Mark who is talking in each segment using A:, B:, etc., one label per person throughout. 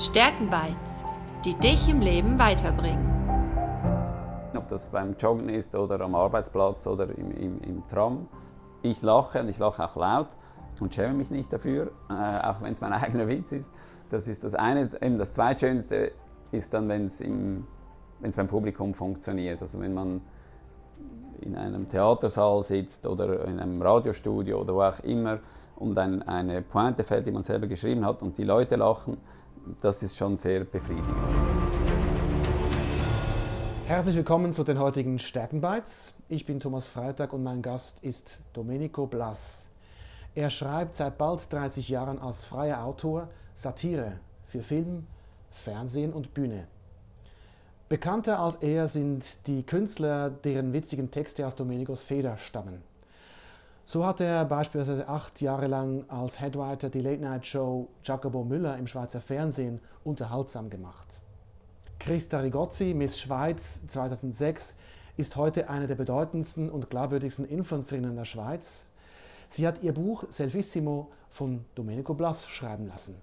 A: Stärkenbites, die dich im Leben weiterbringen.
B: Ob das beim Joggen ist oder am Arbeitsplatz oder im, im, im Tram. Ich lache und ich lache auch laut und schäme mich nicht dafür, äh, auch wenn es mein eigener Witz ist. Das ist das eine. Eben das zweitschönste ist dann, wenn es beim Publikum funktioniert. Also wenn man in einem Theatersaal sitzt oder in einem Radiostudio oder wo auch immer und ein, eine Pointe fällt, die man selber geschrieben hat und die Leute lachen, das ist schon sehr befriedigend.
C: Herzlich willkommen zu den heutigen Stärkenbites. Ich bin Thomas Freitag und mein Gast ist Domenico Blas. Er schreibt seit bald 30 Jahren als freier Autor Satire für Film, Fernsehen und Bühne. Bekannter als er sind die Künstler, deren witzigen Texte aus Domenicos Feder stammen. So hat er beispielsweise acht Jahre lang als Headwriter die Late-Night-Show Jacobo Müller im Schweizer Fernsehen unterhaltsam gemacht. Christa Rigozzi, Miss Schweiz 2006, ist heute eine der bedeutendsten und glaubwürdigsten Influencerinnen der Schweiz. Sie hat ihr Buch Selvissimo von Domenico Blas schreiben lassen.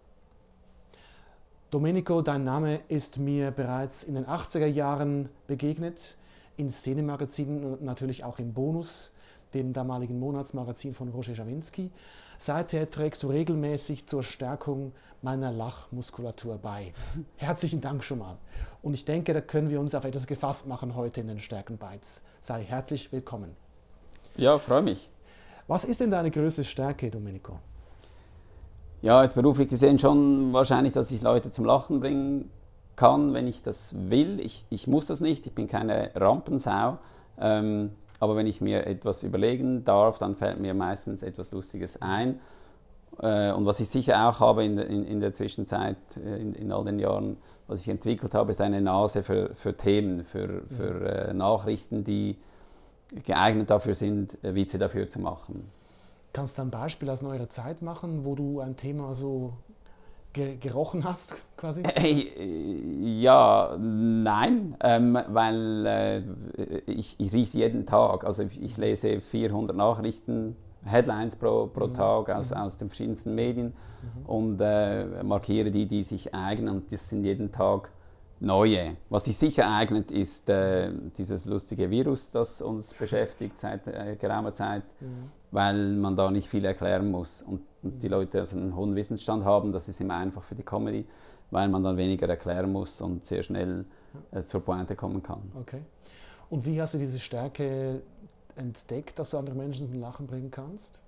C: Domenico, dein Name ist mir bereits in den 80er Jahren begegnet, in Szenemagazinen und natürlich auch im Bonus dem damaligen Monatsmagazin von Roger Schawinski. Seither trägst du regelmäßig zur Stärkung meiner Lachmuskulatur bei. Herzlichen Dank schon mal. Und ich denke, da können wir uns auf etwas gefasst machen heute in den Stärkenbites. Sei herzlich willkommen.
B: Ja, freue mich.
C: Was ist denn deine größte Stärke, Domenico?
B: Ja, jetzt beruflich gesehen schon wahrscheinlich, dass ich Leute zum Lachen bringen kann, wenn ich das will. Ich, ich muss das nicht, ich bin keine Rampensau. Ähm, aber wenn ich mir etwas überlegen darf, dann fällt mir meistens etwas Lustiges ein. Äh, und was ich sicher auch habe in, in, in der Zwischenzeit, äh, in, in, all den Jahren, was ich entwickelt habe, ist eine Nase für, für Themen, für, für äh, Nachrichten, die geeignet dafür sind, Witze dafür zu machen.
C: Kannst du ein Beispiel aus neuer Zeit machen, wo du ein Thema so gerochen hast, quasi?
B: Äh, ja, nein, ähm, weil äh, ich, ich rieche jeden Tag. Also ich, ich, lese 400 Nachrichten, Headlines pro, pro mhm. Tag aus, mhm. aus den verschiedensten Medien mhm. und äh, markiere die, die sich eignen und das sind jeden Tag neue. Was sich sicher eignet, ist äh, dieses lustige Virus, das uns beschäftigt seit äh, geraumer Zeit, mhm. weil man da nicht viel erklären muss und, und die. Leute also einen hohen Wissensstand haben. Das ist immer einfach für die Comedy, weil man dann weniger erklären muss und sehr schnell äh, zur Pointe kommen kann.
C: Okay. Und wie hast du diese Stärke entdeckt, dass du andere Menschen zum Lachen bringen kannst?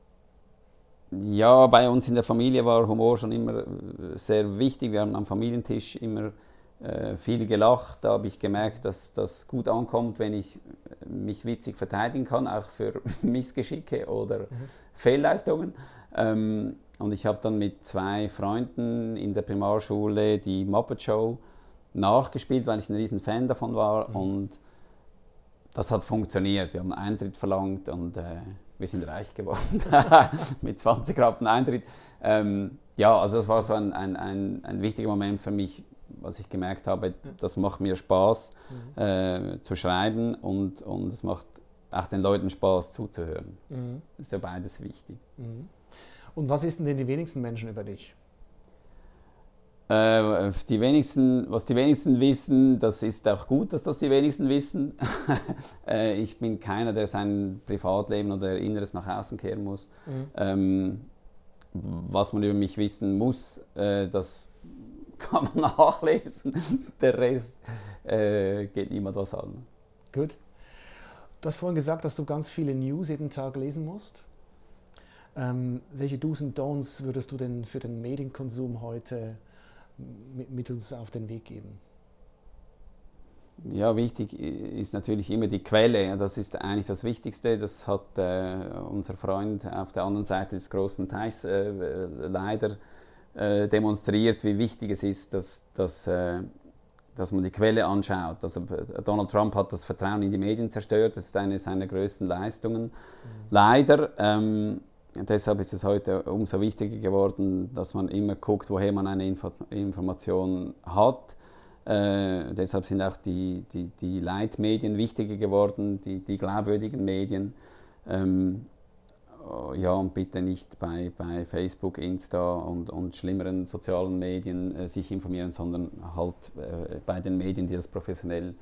B: Ja, bei uns in der Familie war Humor schon immer äh, sehr wichtig. Wir haben am Familientisch immer viel gelacht. Da habe ich gemerkt, dass das gut ankommt, wenn ich mich witzig verteidigen kann, auch für Missgeschicke oder mhm. Fehlleistungen. Ähm, und ich habe dann mit zwei Freunden in der Primarschule die Muppet Show nachgespielt, weil ich ein riesen Fan davon war. Mhm. Und das hat funktioniert. Wir haben einen Eintritt verlangt und äh, wir sind reich geworden mit 20 Rappen Eintritt. Ähm, ja, also das war so ein, ein, ein, ein wichtiger Moment für mich, was ich gemerkt habe, das macht mir Spaß mhm. äh, zu schreiben und, und es macht auch den Leuten Spaß zuzuhören. Mhm. Das ist ja beides wichtig. Mhm.
C: Und was wissen denn die wenigsten Menschen über dich?
B: Äh, die wenigsten, was die wenigsten wissen, das ist auch gut, dass das die wenigsten wissen. äh, ich bin keiner, der sein Privatleben oder Inneres nach außen kehren muss. Mhm. Ähm, was man über mich wissen muss, äh, das kann man nachlesen. Der Rest äh, geht niemand was an.
C: Gut. Du hast vorhin gesagt, dass du ganz viele News jeden Tag lesen musst. Ähm, welche Do's und Don'ts würdest du denn für den Medienkonsum heute mit, uns auf den Weg geben?
B: Ja, wichtig ist natürlich immer die Quelle. Das ist eigentlich das Wichtigste. Das hat äh, unser Freund auf der anderen Seite des großen Teichs äh, leider äh, demonstriert, wie wichtig es ist, dass, dass, äh, dass man die Quelle anschaut. Also Donald Trump hat das Vertrauen in die Medien zerstört, das ist eine seiner größten Leistungen. Mhm. Leider. Ähm, deshalb ist es heute umso wichtiger geworden, dass man immer guckt, woher man eine Info Information hat. Äh, deshalb sind auch die, die, die Leitmedien wichtiger geworden, die, die glaubwürdigen Medien. Ähm, ja, und bitte nicht bei, bei Facebook, Insta und, und schlimmeren sozialen Medien äh, sich informieren, sondern halt äh, bei den Medien, die das professionell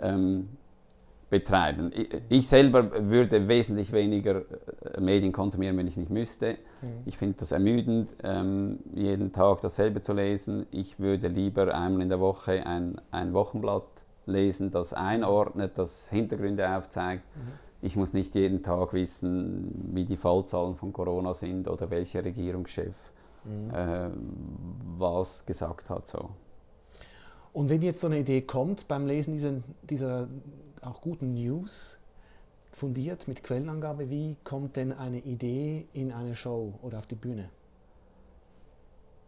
B: ähm, betreiben. Ich, ich, selber würde wesentlich weniger äh, Medien konsumieren, wenn ich nicht müsste. Mhm. Ich finde das ermüdend, ähm, jeden Tag dasselbe zu lesen. Ich würde lieber einmal in der Woche ein, ein Wochenblatt lesen, das einordnet, das Hintergründe aufzeigt. Mhm ich muss nicht jeden Tag wissen, wie die Fallzahlen von Corona sind oder welcher Regierungschef mhm. äh, was gesagt hat. So.
C: Und wenn jetzt so eine Idee kommt beim Lesen dieser, dieser auch guten News, fundiert mit Quellenangabe, wie kommt denn eine Idee in eine Show oder auf die Bühne?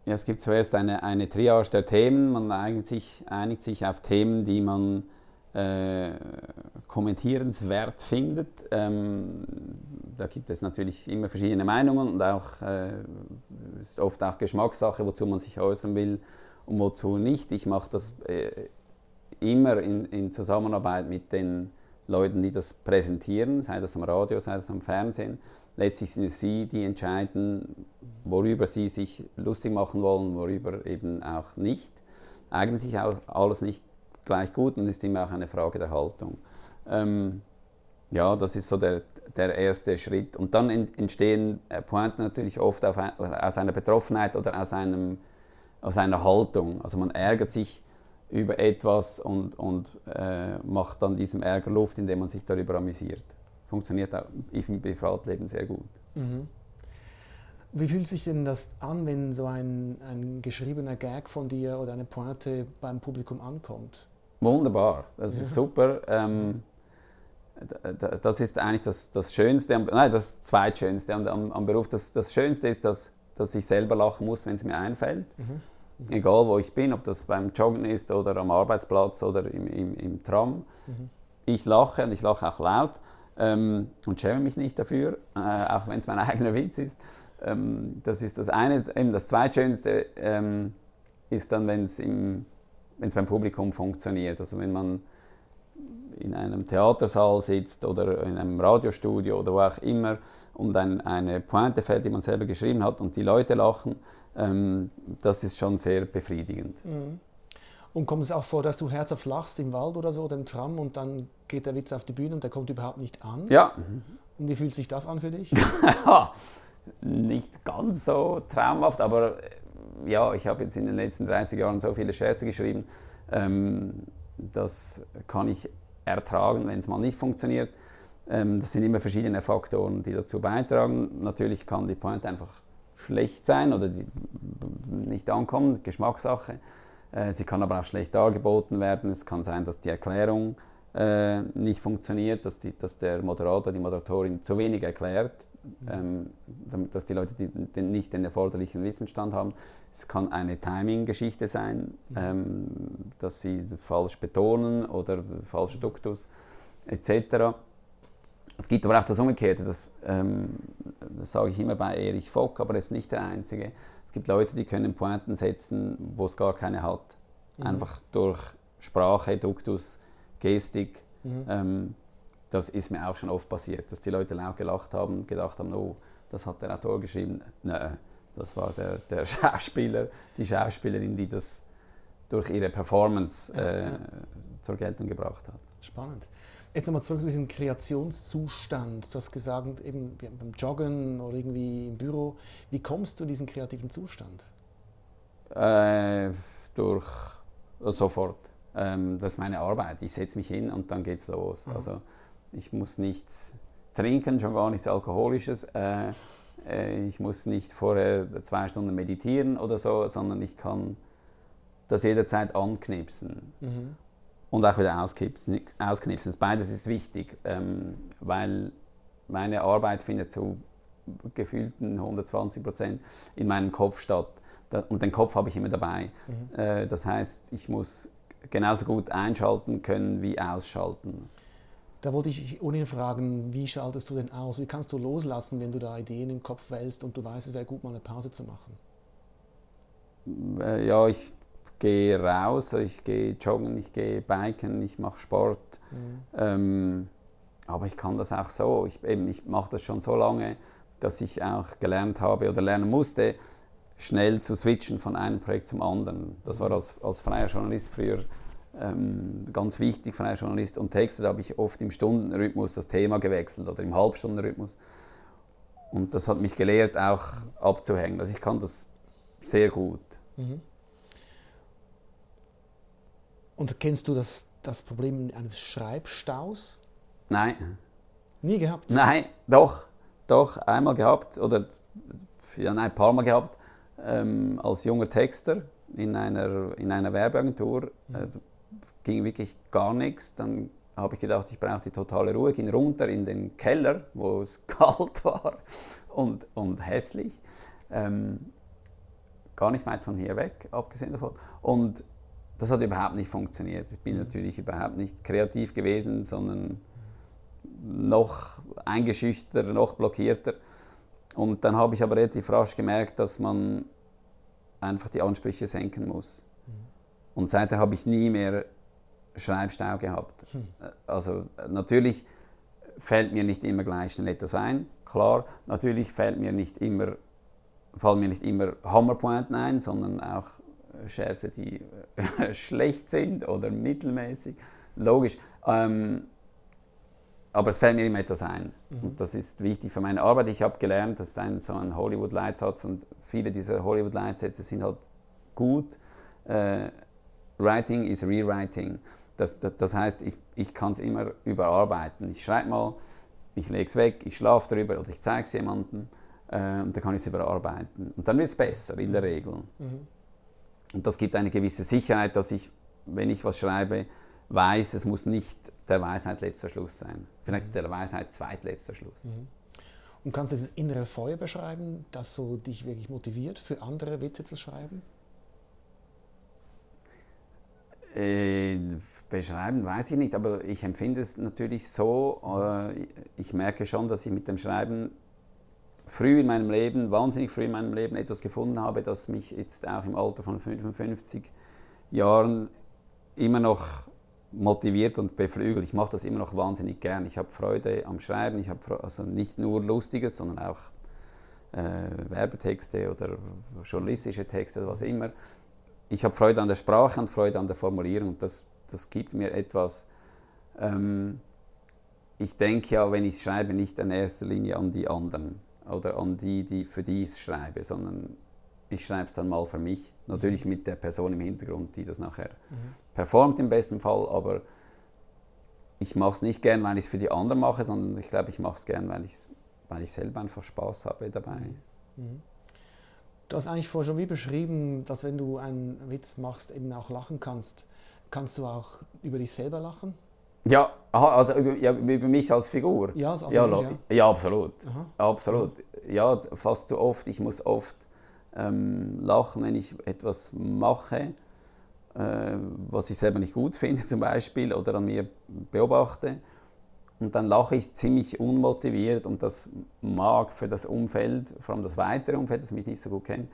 B: Ja, es gibt zuerst eine, eine Triage der Themen. Man einigt sich, einigt sich auf Themen, die man äh, kommentierenswert findet. Ähm, da gibt es natürlich immer verschiedene Meinungen und auch äh, ist oft auch Geschmackssache, wozu man sich äußern will und wozu nicht. Ich mache das äh, immer in, in, Zusammenarbeit mit den Leuten, die das präsentieren, sei das am Radio, sei das am Fernsehen. Letztlich sind es sie, die entscheiden, worüber sie sich lustig machen wollen, worüber eben auch nicht. Eignet sich auch alles nicht gleich gut und ist immer auch eine Frage der Haltung. Ähm, ja, das ist so der, der erste Schritt. Und dann entstehen äh, Pointen natürlich oft ein, aus einer Betroffenheit oder aus, einem, aus einer Haltung. Also man ärgert sich über etwas und, und äh, macht dann diesem Ärger Luft, indem man sich darüber amüsiert. Funktioniert auch im Privatleben sehr gut. Mhm.
C: Wie fühlt sich denn das an, wenn so ein, ein geschriebener Gag von dir oder eine Pointe beim Publikum ankommt?
B: Wunderbar, das ist super. Ähm, das ist eigentlich das, das Schönste, nein, das Zweitschönste am, am Beruf. Das, das Schönste ist, dass, dass ich selber lachen muss, wenn es mir einfällt. Mhm. Mhm. Egal wo ich bin, ob das beim Joggen ist oder am Arbeitsplatz oder im, im, im Tram. Mhm. Ich lache und ich lache auch laut ähm, und schäme mich nicht dafür, äh, auch wenn es mein eigener Witz ist. Ähm, das ist das eine. Eben das Zweitschönste ähm, ist dann, wenn es im wenn es beim Publikum funktioniert. Also wenn man in einem Theatersaal sitzt oder in einem Radiostudio oder wo auch immer und ein, eine Pointe fällt, die man selber geschrieben hat und die Leute lachen, ähm, das ist schon sehr befriedigend. Mhm.
C: Und kommt es auch vor, dass du herzhaft lachst im Wald oder so, dem Tram, und dann geht der Witz auf die Bühne und der kommt überhaupt nicht an?
B: Ja.
C: Und wie fühlt sich das an für dich?
B: nicht ganz so traumhaft, aber ja, ich habe jetzt in den letzten 30 Jahren so viele Scherze geschrieben, ähm, das kann ich ertragen, wenn es mal nicht funktioniert. Ähm, das sind immer verschiedene Faktoren, die dazu beitragen. Natürlich kann die Pointe einfach schlecht sein oder nicht ankommen, Geschmackssache. Äh, sie kann aber auch schlecht dargeboten werden. Es kann sein, dass die Erklärung äh, nicht funktioniert, dass, die, dass der Moderator, die Moderatorin zu wenig erklärt, ähm, dass die Leute die, den, nicht den erforderlichen Wissensstand haben. Es kann eine Timing-Geschichte sein, mhm. ähm, dass sie falsch betonen oder falsch Duktus etc. Es gibt aber auch das Umgekehrte, das, ähm, das sage ich immer bei Erich Vock, aber er ist nicht der Einzige. Es gibt Leute, die können Pointen setzen, wo es gar keine hat. Mhm. Einfach durch Sprache, Duktus, Gestik. Mhm. Ähm, das ist mir auch schon oft passiert, dass die Leute laut gelacht haben, gedacht haben, oh, das hat der Autor geschrieben. Nein, das war der, der Schauspieler, die Schauspielerin, die das durch ihre Performance äh, zur Geltung gebracht hat.
C: Spannend. Jetzt nochmal zurück zu diesem Kreationszustand. Du hast gesagt, eben beim Joggen oder irgendwie im Büro. Wie kommst du in diesen kreativen Zustand?
B: Äh, durch sofort. Ähm, das ist meine Arbeit. Ich setze mich hin und dann geht es los. Mhm. Also ich muss nichts trinken, schon gar nichts Alkoholisches. Äh, äh, ich muss nicht vorher zwei Stunden meditieren oder so, sondern ich kann das jederzeit anknipsen. Mhm. Und auch wieder ausknipsen. ausknipsen. Beides ist wichtig, ähm, weil meine Arbeit findet zu gefühlten 120 Prozent in meinem Kopf statt. und den Kopf habe ich immer dabei. Mhm. Äh, das heißt, ich muss genauso gut einschalten können wie ausschalten.
C: Da wollte ich ohnehin fragen, wie schaltest du denn aus? Wie kannst du loslassen, wenn du da Ideen im Kopf wälzt und du weißt, es wäre gut, mal eine Pause zu machen?
B: Äh, ja, ich gehe raus, ich gehe joggen, ich gehe biken, ich mache Sport. Mhm. Ähm, aber ich kann das auch so. Ich, ich mache das schon so lange, dass ich auch gelernt habe oder lernen musste, schnell zu switchen von einem Projekt zum anderen. Das war als, als freier Journalist früher ähm, ganz wichtig, freier Journalist und Texter, da habe ich oft im Stundenrhythmus das Thema gewechselt oder im Halbstundenrhythmus. Und das hat mich gelehrt, auch abzuhängen. Also ich kann das sehr gut. Mhm.
C: Und kennst du das, das Problem eines Schreibstaus?
B: Nein.
C: Nie gehabt?
B: Nein, doch. Doch, einmal gehabt. Oder ja, nein, ein paar Mal gehabt. Ähm, als junger Texter in einer, in einer Werbeagentur. Mhm. Äh, ging wirklich gar nichts. Dann habe ich gedacht, ich brauche die totale Ruhe, ging runter in den Keller, wo es kalt war und, und hässlich. Ähm, gar nicht weit von hier weg, abgesehen davon. Und das hat überhaupt nicht funktioniert. Ich bin mhm. natürlich überhaupt nicht kreativ gewesen, sondern noch eingeschüchterter, noch blockierter. Und dann habe ich aber relativ rasch gemerkt, dass man einfach die Ansprüche senken muss. Mhm. Und seither habe ich nie mehr Schreibstau gehabt. Hm. Also natürlich fällt mir nicht immer gleich schnell etwas ein, klar. Natürlich fällt mir nicht immer, fallen mir nicht immer Hammerpointen ein, sondern auch Scherze, die schlecht sind oder mittelmäßig. Logisch. Ähm, aber es fällt mir immer etwas ein. Mhm. Und das ist wichtig für meine Arbeit. Ich habe gelernt, das ist ein, so ein Hollywood-Leitsatz und viele dieser Hollywood-Leitsätze sind halt gut. Äh, writing is rewriting. Das, das, das heißt, ich, ich kann es immer überarbeiten. Ich schreibe mal, ich lege es weg, ich schlafe darüber oder ich zeige es jemandem äh, und dann kann ich es überarbeiten. Und dann wird es besser in der Regel. Mhm. Und das gibt eine gewisse Sicherheit, dass ich, wenn ich was schreibe, weiß, es muss nicht der Weisheit letzter Schluss sein. Vielleicht mhm. der Weisheit zweitletzter Schluss. Mhm.
C: Und kannst du das innere Feuer beschreiben, das so dich wirklich motiviert, für andere Witze zu schreiben?
B: Äh, beschreiben weiß ich nicht, aber ich empfinde es natürlich so. Äh, ich merke schon, dass ich mit dem Schreiben früh in meinem Leben, wahnsinnig früh in meinem Leben etwas gefunden habe, das mich jetzt auch im Alter von 55 Jahren immer noch motiviert und beflügelt. Ich mache das immer noch wahnsinnig gern. Ich habe Freude am Schreiben. Ich habe also nicht nur Lustiges, sondern auch äh, Werbetexte oder journalistische Texte oder was immer ich habe Freude an der Sprache und Freude an der Formulierung. Das, das gibt mir etwas. Ähm, ich denke ja, wenn ich schreibe, nicht in erster Linie an die anderen oder an die, die für die ich schreibe, sondern ich schreibe es dann mal für mich. Natürlich mit der Person im Hintergrund, die das nachher mhm. performt im besten Fall, aber ich mache es nicht gern, weil ich es für die anderen mache, sondern ich glaube, ich mache es gern, weil, weil ich selber einfach Spaß habe dabei. Mhm.
C: Du hast eigentlich vorher schon wie beschrieben, dass wenn du einen Witz machst, eben auch lachen kannst. Kannst du auch über dich selber lachen?
B: Ja, aha, also über, ja, über mich als Figur.
C: Ja, als
B: ja,
C: Mensch,
B: ja. ja, absolut. Aha. Absolut. Ja, fast zu oft. Ich muss oft ähm, lachen, wenn ich etwas mache, äh, was ich selber nicht gut finde, zum Beispiel, oder an mir beobachte. Und dann lache ich ziemlich unmotiviert und das mag für das Umfeld, vor allem das weitere Umfeld, das mich nicht so gut kennt,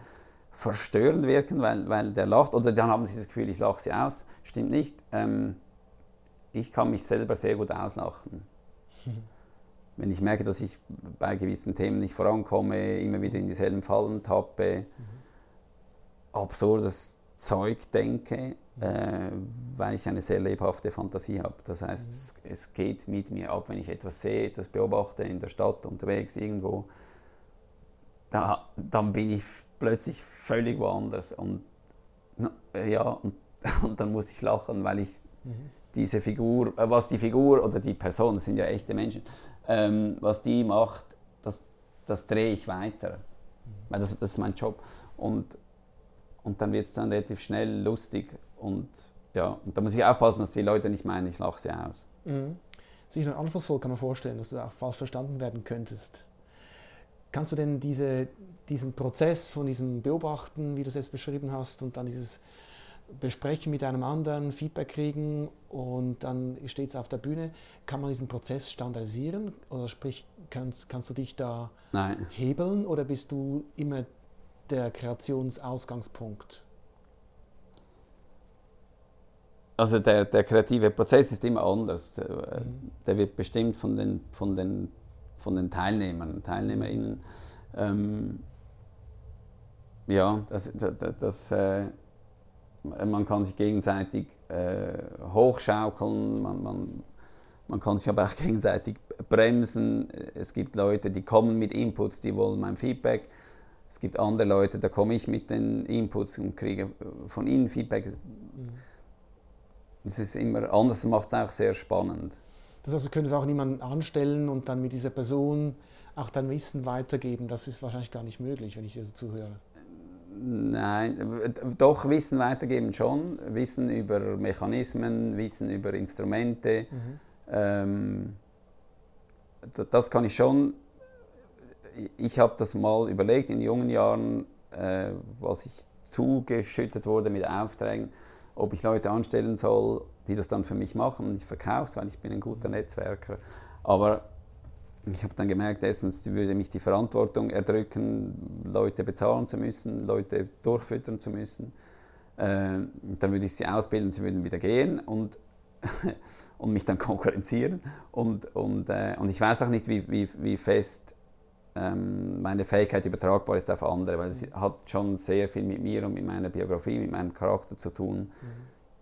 B: verstörend wirken, weil, weil der lacht. Oder dann haben sie das Gefühl, ich lache sie aus. Stimmt nicht. Ähm, ich kann mich selber sehr gut auslachen. Mhm. Wenn ich merke, dass ich bei gewissen Themen nicht vorankomme, immer wieder in dieselben Fallen tappe, mhm. absurdes Zeug denke, äh, weil ich eine sehr lebhafte Fantasie habe. Das heißt, es, es, geht mit mir ab, wenn ich etwas sehe, etwas beobachte in der Stadt, unterwegs, irgendwo, da, dann bin ich plötzlich völlig woanders. Und, ja, und, und dann muss ich lachen, weil ich mhm. diese Figur, äh, was die Figur oder die Person, das sind ja echte Menschen, ähm, was die macht, das, das drehe ich weiter. Weil das, das ist mein Job. Und, und dann wird es dann relativ schnell lustig und ja, und da muss ich aufpassen, dass die Leute nicht meinen, ich lache sie aus. Mhm.
C: Sicher anspruchsvoll kann man vorstellen, dass du auch falsch verstanden werden könntest. Kannst du denn diese, diesen Prozess von diesem Beobachten, wie du es jetzt beschrieben hast, und dann dieses Besprechen mit einem anderen, Feedback kriegen und dann steht es auf der Bühne, kann man diesen Prozess standardisieren oder sprich, kannst, kannst du dich da
B: Nein.
C: hebeln oder bist du immer der Kreationsausgangspunkt?
B: Also der, der kreative Prozess ist immer anders. Der, mhm. der wird bestimmt von den, von den von den Teilnehmern, TeilnehmerInnen. Ähm, ja, das, das, das äh, man kann sich gegenseitig äh, hochschaukeln, man, man, man kann sich aber auch gegenseitig bremsen. Es gibt Leute, die kommen mit Inputs, die wollen mein Feedback. Es gibt andere Leute, da komme ich mit den Inputs und kriege von ihnen Feedback. Mhm. Es ist immer anders, macht es auch sehr spannend.
C: Das heißt, du könntest auch niemanden anstellen und dann mit dieser Person auch dein Wissen weitergeben. Das ist wahrscheinlich gar nicht möglich, wenn ich dir so zuhöre.
B: Nein, doch Wissen weitergeben schon. Wissen über Mechanismen, Wissen über Instrumente. Mhm. Ähm, das kann ich schon. Ich habe das mal überlegt in jungen Jahren, äh, was ich zugeschüttet wurde mit Aufträgen, ob ich Leute anstellen soll, die das dann für mich machen und ich verkaufe es, weil ich bin ein guter mhm. Netzwerker. Aber ich habe dann gemerkt, erstens würde mich die Verantwortung erdrücken, Leute bezahlen zu müssen, Leute durchfüttern zu müssen. Äh, dann würde ich sie ausbilden, sie würden wieder gehen und, und mich dann konkurrenzieren. Und, und, äh, und ich weiß auch nicht, wie, wie, wie fest ähm, meine Fähigkeit übertragbar ist auf andere, weil es mhm. hat schon sehr viel mit mir und mit meiner Biografie, mit meinem Charakter zu tun, mhm.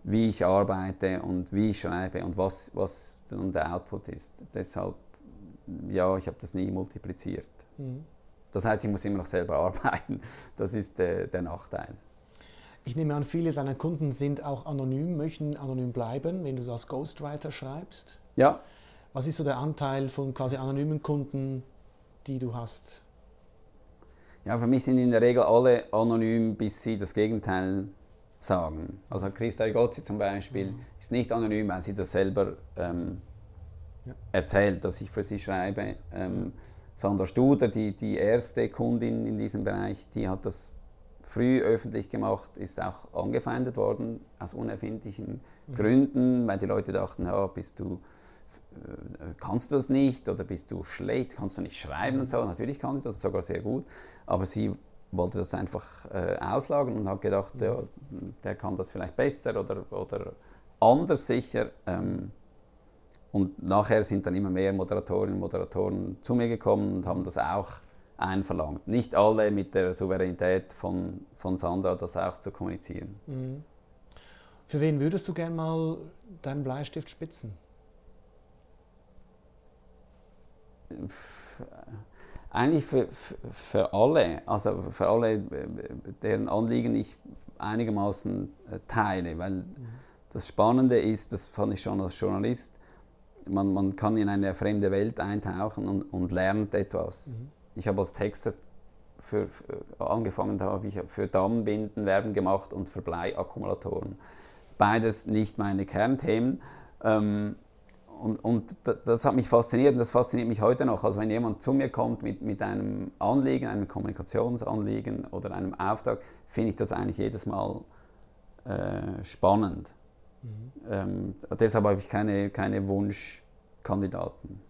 B: wie ich arbeite und wie ich schreibe und was, was dann der Output ist. Deshalb ja, ich habe das nie multipliziert. Mhm. Das heißt, ich muss immer noch selber arbeiten. Das ist äh, der Nachteil.
C: Ich nehme an, viele deiner Kunden sind auch anonym, möchten anonym bleiben, wenn du so als Ghostwriter schreibst.
B: Ja.
C: Was ist so der Anteil von quasi anonymen Kunden, die du hast?
B: Ja, für mich sind in der Regel alle anonym, bis sie das Gegenteil sagen. Also Christa Gozzi zum Beispiel mhm. ist nicht anonym, weil sie das selber ähm, ja. erzählt, dass ich für sie schreibe. Ähm, Sandra Studer, die, die erste Kundin in diesem Bereich, die hat das früh öffentlich gemacht, ist auch angefeindet worden aus unerfindlichen mhm. Gründen, weil die Leute dachten, ja, bist du, äh, kannst du das nicht oder bist du schlecht, kannst du nicht schreiben mhm. und so. Natürlich kann sie das sogar sehr gut, aber sie wollte das einfach äh, auslagern und hat gedacht, mhm. ja, der kann das vielleicht besser oder, oder anders sicher. Ähm, und nachher sind dann immer mehr Moderatorinnen und Moderatoren zu mir gekommen und haben das auch einverlangt. Nicht alle mit der Souveränität von, von Sandra, das auch zu kommunizieren. Mhm.
C: Für wen würdest du gern mal deinen Bleistift spitzen?
B: Eigentlich für, für alle, also für alle, deren Anliegen ich einigermaßen äh, teile, weil mhm. das Spannende ist, das fand ich schon als Journalist, man, man kann in eine fremde Welt eintauchen und, und lernt etwas. Mhm. Ich habe als Texter für, für, angefangen, da habe ich für Dammbinden Werben gemacht und für Bleiakkumulatoren. Beides nicht meine Kernthemen. Ähm, und, und das hat mich fasziniert und das fasziniert mich heute noch. Also wenn jemand zu mir kommt mit, mit einem Anliegen, einem Kommunikationsanliegen oder einem Auftrag, finde ich das eigentlich jedes Mal äh, spannend. Mhm. Ähm, deshalb habe ich keine, keine Wunschkandidaten.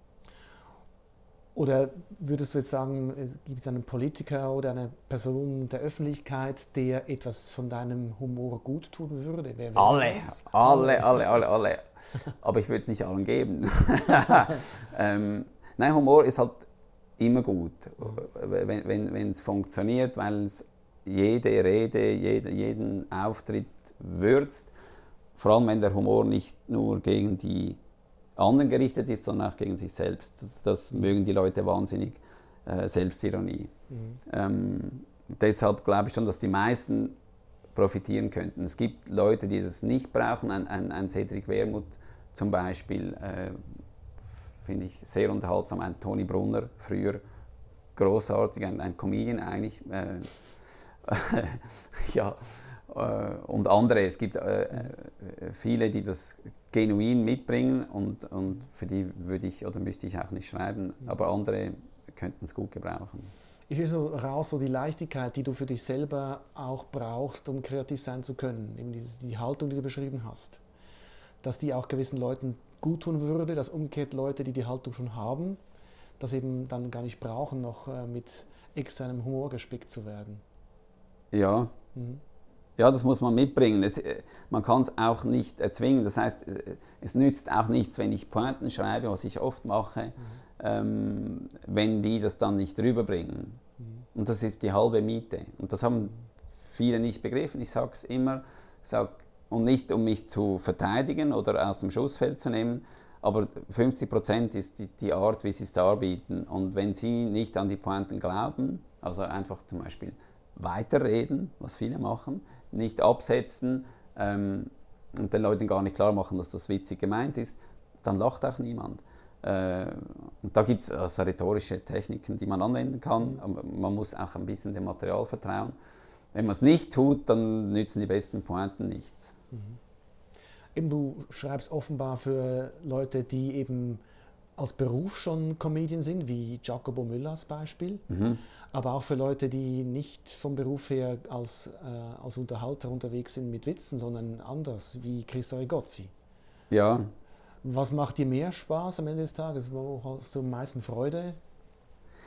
C: Oder würdest du jetzt sagen, gibt es einen Politiker oder eine Person der Öffentlichkeit, der etwas von deinem Humor gut tun würde?
B: alle, alle, alle, alle, alle. Aber ich würde es nicht allen geben. ähm, nein, Humor ist halt immer gut, wenn es funktioniert, weil es jede Rede, jede, jeden Auftritt würzt vor allem wenn der Humor nicht nur gegen die anderen gerichtet ist, sondern auch gegen sich selbst. Das, das mögen die Leute wahnsinnig, äh, Selbstironie. Mhm. Ähm, deshalb glaube ich schon, dass die meisten profitieren könnten. Es gibt Leute, die das nicht brauchen. Ein, ein, ein Cedric Wermuth zum Beispiel äh, finde ich sehr unterhaltsam. Ein Toni Brunner, früher großartig, ein, ein Comedian eigentlich. Äh, ja, äh, und andere. Es gibt äh, äh, viele, die das genuin mitbringen und, und für die würde ich oder müsste ich auch nicht schreiben, aber andere könnten es gut gebrauchen.
C: Ich höre so raus, so die Leichtigkeit, die du für dich selber auch brauchst, um kreativ sein zu können, eben diese, die Haltung, die du beschrieben hast, dass die auch gewissen Leuten gut tun würde, dass umgekehrt Leute, die die Haltung schon haben, das eben dann gar nicht brauchen, noch mit externem Humor gespickt zu werden.
B: Ja, mhm Ja, das muss man mitbringen. Es, äh, man kann es auch nicht erzwingen. Das heißt, äh, es nützt auch nichts, wenn ich Pointen schreibe, was ich oft mache, mhm. ähm, wenn die das dann nicht rüberbringen. Mhm. Und das ist die halbe Miete. Und das haben viele nicht begriffen. Ich sage es immer, sag, und nicht um mich zu verteidigen oder aus dem Schussfeld zu nehmen, aber 50 Prozent ist die, die, Art, wie sie es darbieten. Und wenn sie nicht an die Pointen glauben, also einfach zum Beispiel weiterreden, was viele machen, nicht absetzen ähm, und den Leuten gar nicht klar machen, dass das witzig gemeint ist, dann lacht auch niemand. Äh, und da gibt es also rhetorische Techniken, die man anwenden kann, aber man muss auch ein bisschen dem Material vertrauen. Wenn man es nicht tut, dann nützen die besten Pointen nichts. Mhm.
C: Eben, du schreibst offenbar für Leute, die eben als Beruf schon Comedian sind, wie Jacobo Müllers Beispiel, mhm. Aber auch für Leute, die nicht vom Beruf her als, äh, als Unterhalter unterwegs sind mit Witzen, sondern anders, wie Christa Rigozzi.
B: Ja.
C: Was macht dir mehr Spaß am Ende des Tages? Wo hast du am meisten Freude?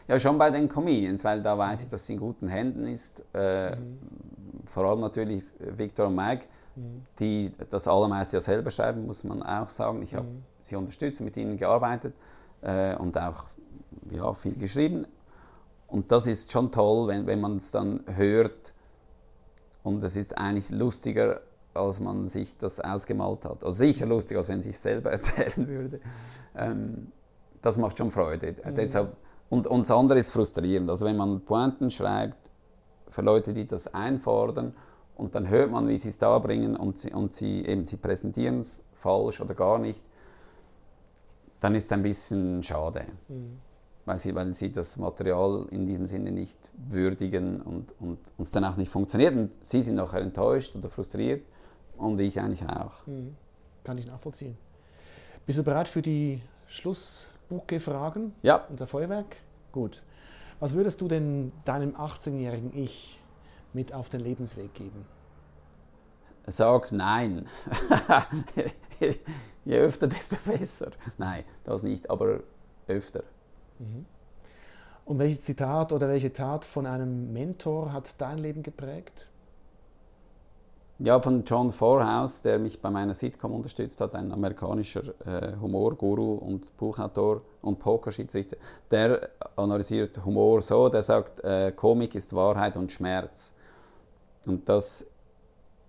B: Ja, schon bei den Comedians, weil da weiß ich, dass sie in guten Händen ist. Äh, mhm. Vor allem natürlich Victor und Mike die das allermeiste ja selber schreiben, muss man auch sagen. Ich habe mhm. sie unterstützt, mit ihnen gearbeitet äh, und auch ja, viel geschrieben. Und das ist schon toll, wenn, wenn man es dann hört. Und es ist eigentlich lustiger, als man sich das ausgemalt hat. Also sicher lustiger, als wenn ich es selber erzählen würde. Ähm, das macht schon Freude. Mhm. Deshalb, und, und das andere ist frustrierend. Also wenn man Pointen schreibt für Leute, die das einfordern und dann hört man, wie sie es da bringen und sie, und sie, eben, sie präsentieren es falsch oder gar nicht, dann ist es ein bisschen schade, mhm. Weil, sie, weil sie das Material in diesem Sinne nicht würdigen und, und es dann auch nicht funktioniert. Und sie sind nachher enttäuscht oder frustriert und ich eigentlich auch. Mhm.
C: Kann ich nachvollziehen. Bist du bereit für die Schlussbuche-Fragen?
B: Ja.
C: Unser Feuerwerk? Gut. Was würdest du denn deinem 18-jährigen Ich mit auf den Lebensweg geben?
B: Sag nein. Je öfter, desto besser. Nein, das nicht, aber öfter. Mhm.
C: Und welches Zitat oder welche Tat von einem Mentor hat dein Leben geprägt?
B: Ja, von John Forhouse, der mich bei meiner Sitcom unterstützt hat, ein amerikanischer äh, Humorguru und Buchautor und Pokerschiedsrichter. Der analysiert Humor so, der sagt, äh, Komik ist Wahrheit und Schmerz. Und das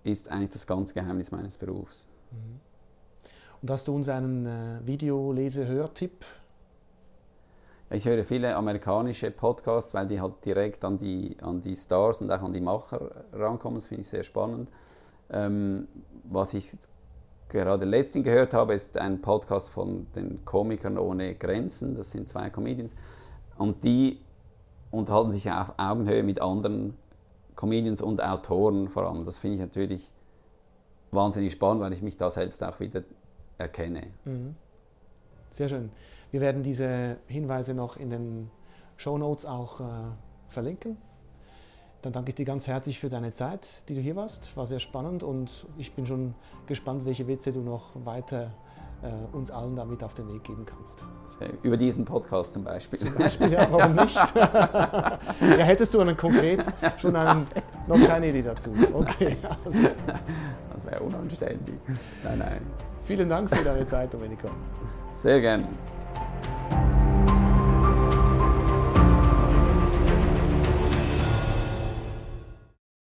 B: ist eigentlich das ganze Geheimnis meines Berufs. Mhm.
C: Und hast du uns einen äh, Videolese-Hörtipp?
B: Ich höre viele amerikanische Podcasts, weil die halt direkt an die, an die Stars und auch an die Macher rankommen. Das finde ich sehr spannend. Ähm, was ich gerade letztens gehört habe, ist ein Podcast von den Komikern ohne Grenzen. Das sind zwei Comedians. Und die unterhalten sich auf Augenhöhe mit anderen Comedians und Autoren vor allem. Das finde ich natürlich wahnsinnig spannend, weil ich mich da selbst auch wieder erkenne. Mhm.
C: Sehr schön. Wir werden diese Hinweise noch in den Show Notes auch äh, verlinken. Dann danke ich dir ganz herzlich für deine Zeit, die du hier warst. War sehr spannend und ich bin schon gespannt, welche Witze du noch weiter äh, uns allen damit auf den Weg geben kannst.
B: Über diesen Podcast zum Beispiel.
C: Zum Beispiel, ja, warum nicht? ja, hättest du einen konkret schon einen, noch keine Idee dazu? Okay. Also.
B: Das wäre unanständig. Nein, nein.
C: Vielen Dank für deine Zeit, Domenico.
B: Sehr gerne.